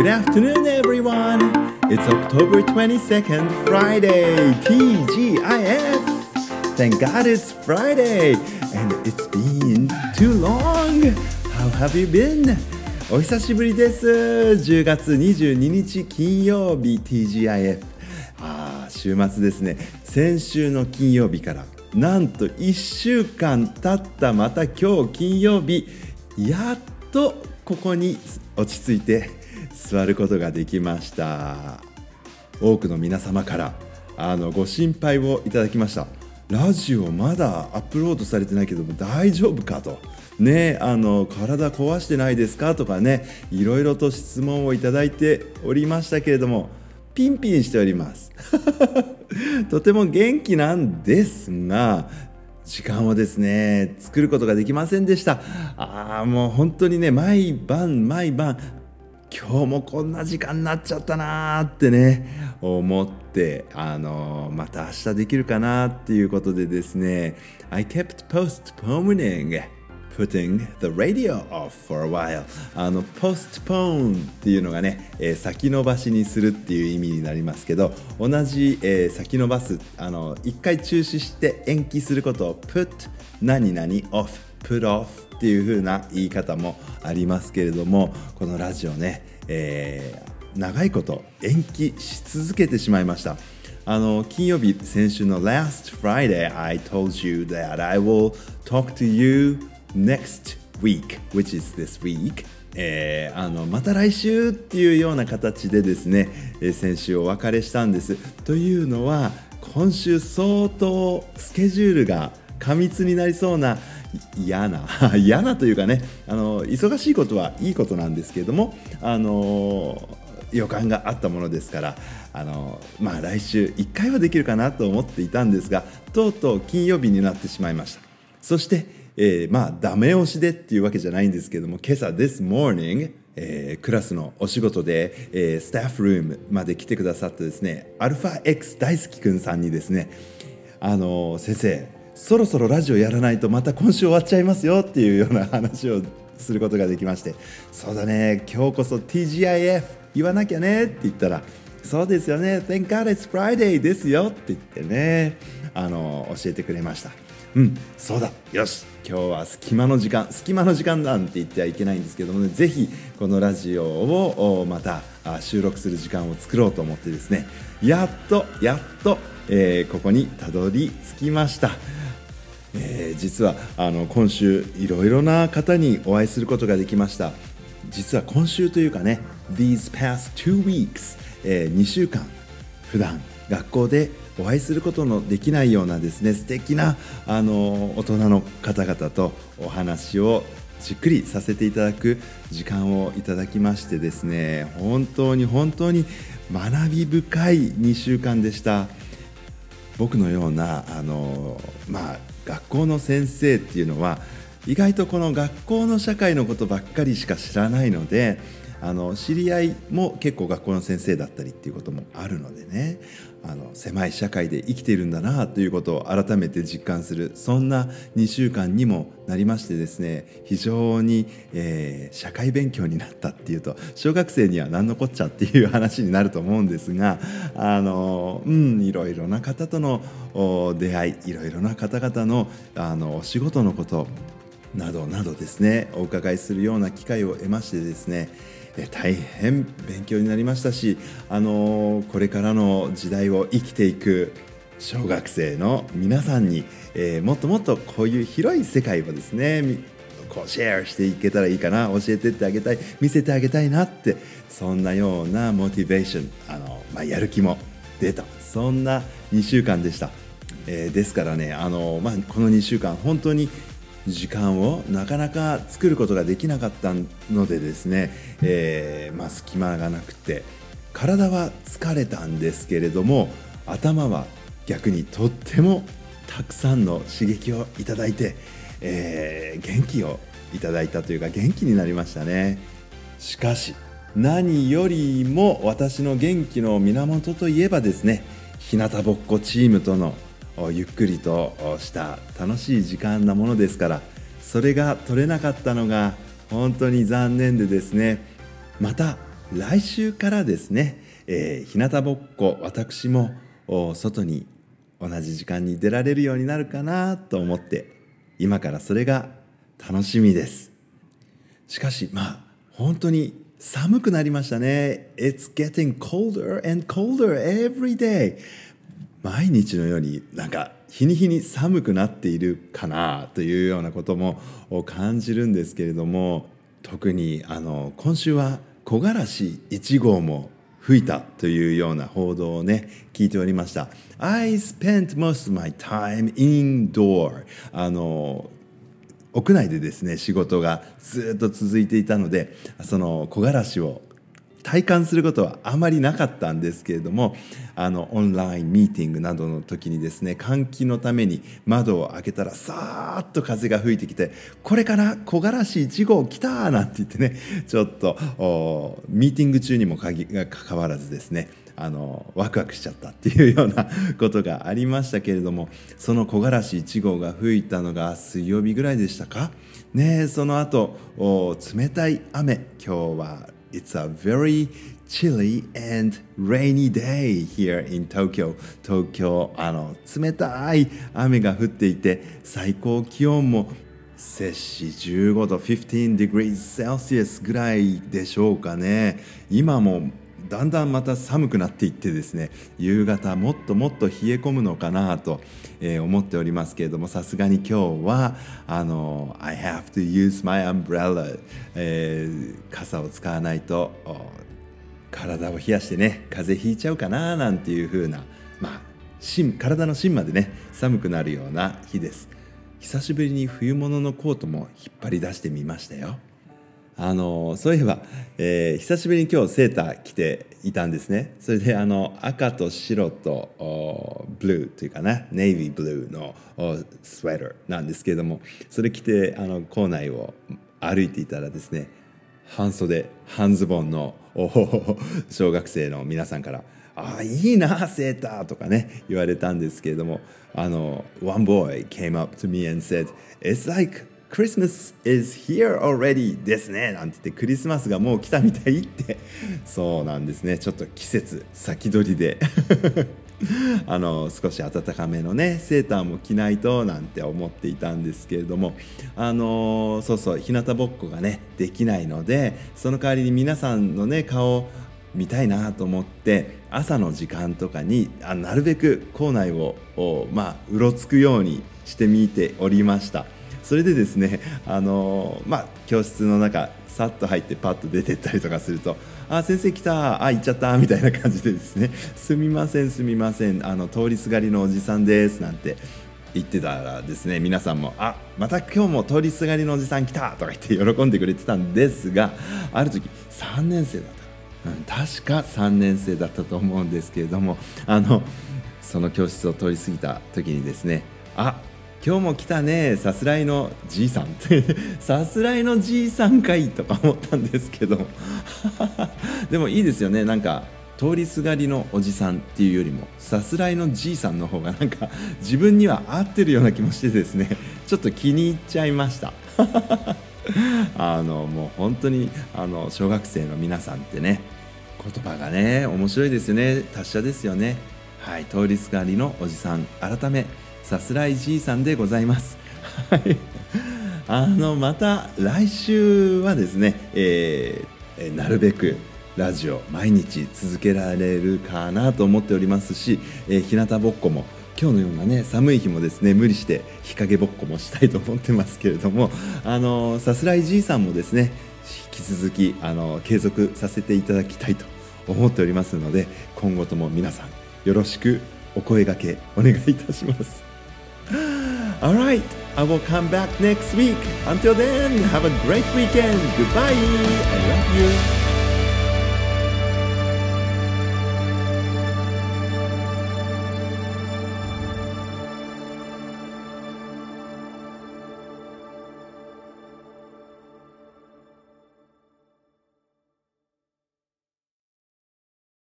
Good afternoon, everyone. It's October 22nd, Friday, TGIF. Thank God it's Friday, and it's been too long. How have you been? お久しぶりです。10月22日金曜日 TGIF。あー週末ですね。先週の金曜日からなんと1週間経ったまた今日金曜日やっとここに落ち着いて座ることができました。多くの皆様からあのご心配をいただきました。ラジオまだアップロードされてないけども大丈夫かと。ねあの体壊してないですかとかねいろいろと質問をいただいておりましたけれどもピンピンしております。とても元気なんですが時間をですね作ることができませんでした。ああもう本当にね毎晩毎晩今日もこんな時間になっちゃったなーってね思ってあのまた明日できるかなっていうことでですね I kept postponing putting the radio off for a while. あの postpone っていうのがね、えー、先延ばしにするっていう意味になりますけど同じ、えー、先延ばすあの一回中止して延期することを put 何々 off put off っていう風な言い方もありますけれどもこのラジオね、えー、長いこと延期し続けてしまいました。あの金曜日先週の Last Friday I told you that I will talk to you next week which is this week. えー、あのまた来週っていうような形でですね、えー、先週お別れしたんです。というのは今週相当スケジュールが過密になりそうな嫌な 嫌なというかねあの忙しいことはいいことなんですけれどもあの予感があったものですからあの、まあ、来週1回はできるかなと思っていたんですがとうとう金曜日になってしまいました。そしてえー、まあダメ押しでっていうわけじゃないんですけども今朝 This morning えー、クラスのお仕事で、えー、スタッフルームまで来てくださってですねアルファ X 大好きくんさんにですねあの先生そろそろラジオやらないとまた今週終わっちゃいますよっていうような話をすることができまして。そうだね。今日こそ TGIF 言わなきゃねって言ったらそうですよね。Thank God it's Friday ですよって言ってね。あの教えてくれました。うん。そうだ。よし。今日は隙間の時間。隙間の時間なんて言ってはいけないんですけどもね。ぜひこのラジオをまた収録する時間を作ろうと思ってですね。やっとやっと、えー、ここにたどり着きました。えー、実はあの今週いろいろな方にお会いすることができました。実は今週というかね These past two weeks、えー、2週間普段学校でお会いすることのできないようなですね素敵なあの大人の方々とお話をじっくりさせていただく時間をいただきましてですね本当に本当に学び深い2週間でした。僕のようなあの、まあ、学校の先生っていうのは意外とこの学校の社会のことばっかりしか知らないのであの知り合いも結構学校の先生だったりっていうこともあるのでね。あの狭い社会で生きているんだなということを改めて実感するそんな2週間にもなりましてですね非常に、えー、社会勉強になったっていうと小学生には何のこっちゃっていう話になると思うんですがあの、うん、いろいろな方との出会いいろいろな方々のあのお仕事のことなどなどですねお伺いするような機会を得ましてですね大変勉強になりましたし、あのこれからの時代を生きていく小学生の皆さんに、えー、もっともっとこういう広い世界をですねこうシェアしていけたらいいかな教えてってあげたい見せてあげたいなってそんなようなモチベーションあの、まあ、やる気も出たそんな2週間でした。えー、ですからねあの、まあ、この2週間本当に時間をなかなか作ることができなかったのでですね、えー、まあ、隙間がなくて体は疲れたんですけれども頭は逆にとってもたくさんの刺激をいただいて、えー、元気をいただいたというか元気になりましたね。しかし何よりも私の元気の源といえばですね日向ぼっこチームとのゆっくりとした楽しい時間なものですからそれが取れなかったのが本当に残念でですねまた来週からですね、えー、日向ぼっこ私も外に同じ時間に出られるようになるかなと思って今からそれが楽しみです。しかしまあ本当に寒くなりましたね。It's getting colder and colder every day. 毎日のようになんか日に日に寒くなっているかなというようなことも感じるんですけれども特にあの今週は木枯らし1号も吹いたというような報道をね聞いておりました。I spent most of my time indoor あの屋内でですね仕事がずっと続いていたのでその木枯らしを体感することはあまりなかったんですけれどもあのオンラインミーティングなどの時にですね換気のために窓を開けたらさーっと風が吹いてきてこれから木枯らし1号来たなんて言ってねちょっとミーティング中にもかかわらずですねあのワクワクしちゃったっていうようなことがありましたけれどもその木枯らし1号が吹いたのが水曜日ぐらいでしたか？ねその後冷たい雨今日は It's a very chilly and rainy day here in Tokyo 東京あの冷たい雨が降っていて最高気温も摂氏15度15 degrees Celsius ぐらいでしょうかね今もだんだんまた寒くなっていってですね夕方もっともっと冷え込むのかなと、えー、思っておりますけれどもさすがに今日はあの I have to use my umbrella、えー、傘を使わないと体を冷やしてね風邪ひいちゃうかななんていう風なまあ体の芯までね寒くなるような日です。久しぶりに冬物のコートも引っ張り出してみましたよ。あのそういえば、えー、久しぶりに今日セーター着ていたんですね。それであの赤と白とブルーというかな。ネイビーブルーのスウェーターなんですけれどもそれ着てあの校内を歩いていたらですね半袖半ズボンの 小学生の皆さんから「ああいいなセーター」とかね言われたんですけれどもあの One boy came up to me and said「It's like Christmas is here already ですねなんて言ってクリスマスがもう来たみたいって。そうなんですね。ちょっと季節先取りで。あの少し暖かめのねセーターも着ないとなんて思っていたんですけれども。あのそうそう日向ぼっこがねできないのでその代わりに皆さんのね顔見たいなと思って朝の時間とかにあなるべく校内をまあうろつくようにしてみておりました。それでですね あのまあ教室の中さっと入ってパッと出てったりとかすると「あ先生来たあ行っちゃった」みたいな感じでですね「すみませんすみませんあの通りすがりのおじさんです」なんて言ってたらですね皆さんも「あまた今日も通りすがりのおじさん来た」とか言って喜んでくれてたんですがある時3年生だった、うん、確か3年生だったと思うんですけれどもあのその教室を通り過ぎた時にですねあ今日も来たねさすらいのじいさんって。さすらいのじいさんかいとか思ったんですけど。でもいいですよね。なんか通りすがりのおじさんっていうよりもさすらいのじいさんの方がなんか自分には合ってるような気もしてですね。ちょっと気に入っちゃいました。あのもう本当にあの小学生の皆さんってね言葉がね面白いですよね。達者ですよね。はい通りすがりのおじさん。改めさすらいじいさんでございます。はい。あの、また来週はですね、えー、なるべくラジオ毎日続けられるかなと思っておりますし、えー、日向ぼっこも今日のようなね寒い日もですね無理して日陰ぼっこもしたいと思ってますけれどもあのさすらいじいさんもですね引き続きあの継続させていただきたいと思っておりますので今後とも皆さんよろしくお声がけお願いいたします。All right, I will come back next week. Until then, have a great weekend. Goodbye. I love you.